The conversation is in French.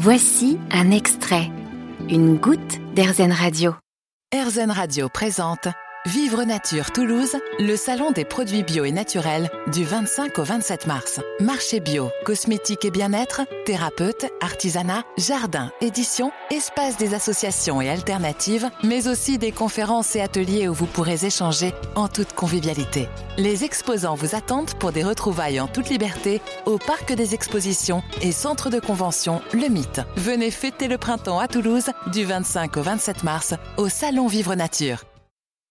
Voici un extrait, une goutte d'Airzen Radio. Airzen Radio présente Vivre Nature Toulouse, le salon des produits bio et naturels du 25 au 27 mars. Marché bio, cosmétiques et bien-être, thérapeutes, artisanat, jardin, édition, espace des associations et alternatives, mais aussi des conférences et ateliers où vous pourrez échanger en toute convivialité. Les exposants vous attendent pour des retrouvailles en toute liberté au Parc des Expositions et Centre de Convention Le Mythe. Venez fêter le printemps à Toulouse du 25 au 27 mars au Salon Vivre Nature.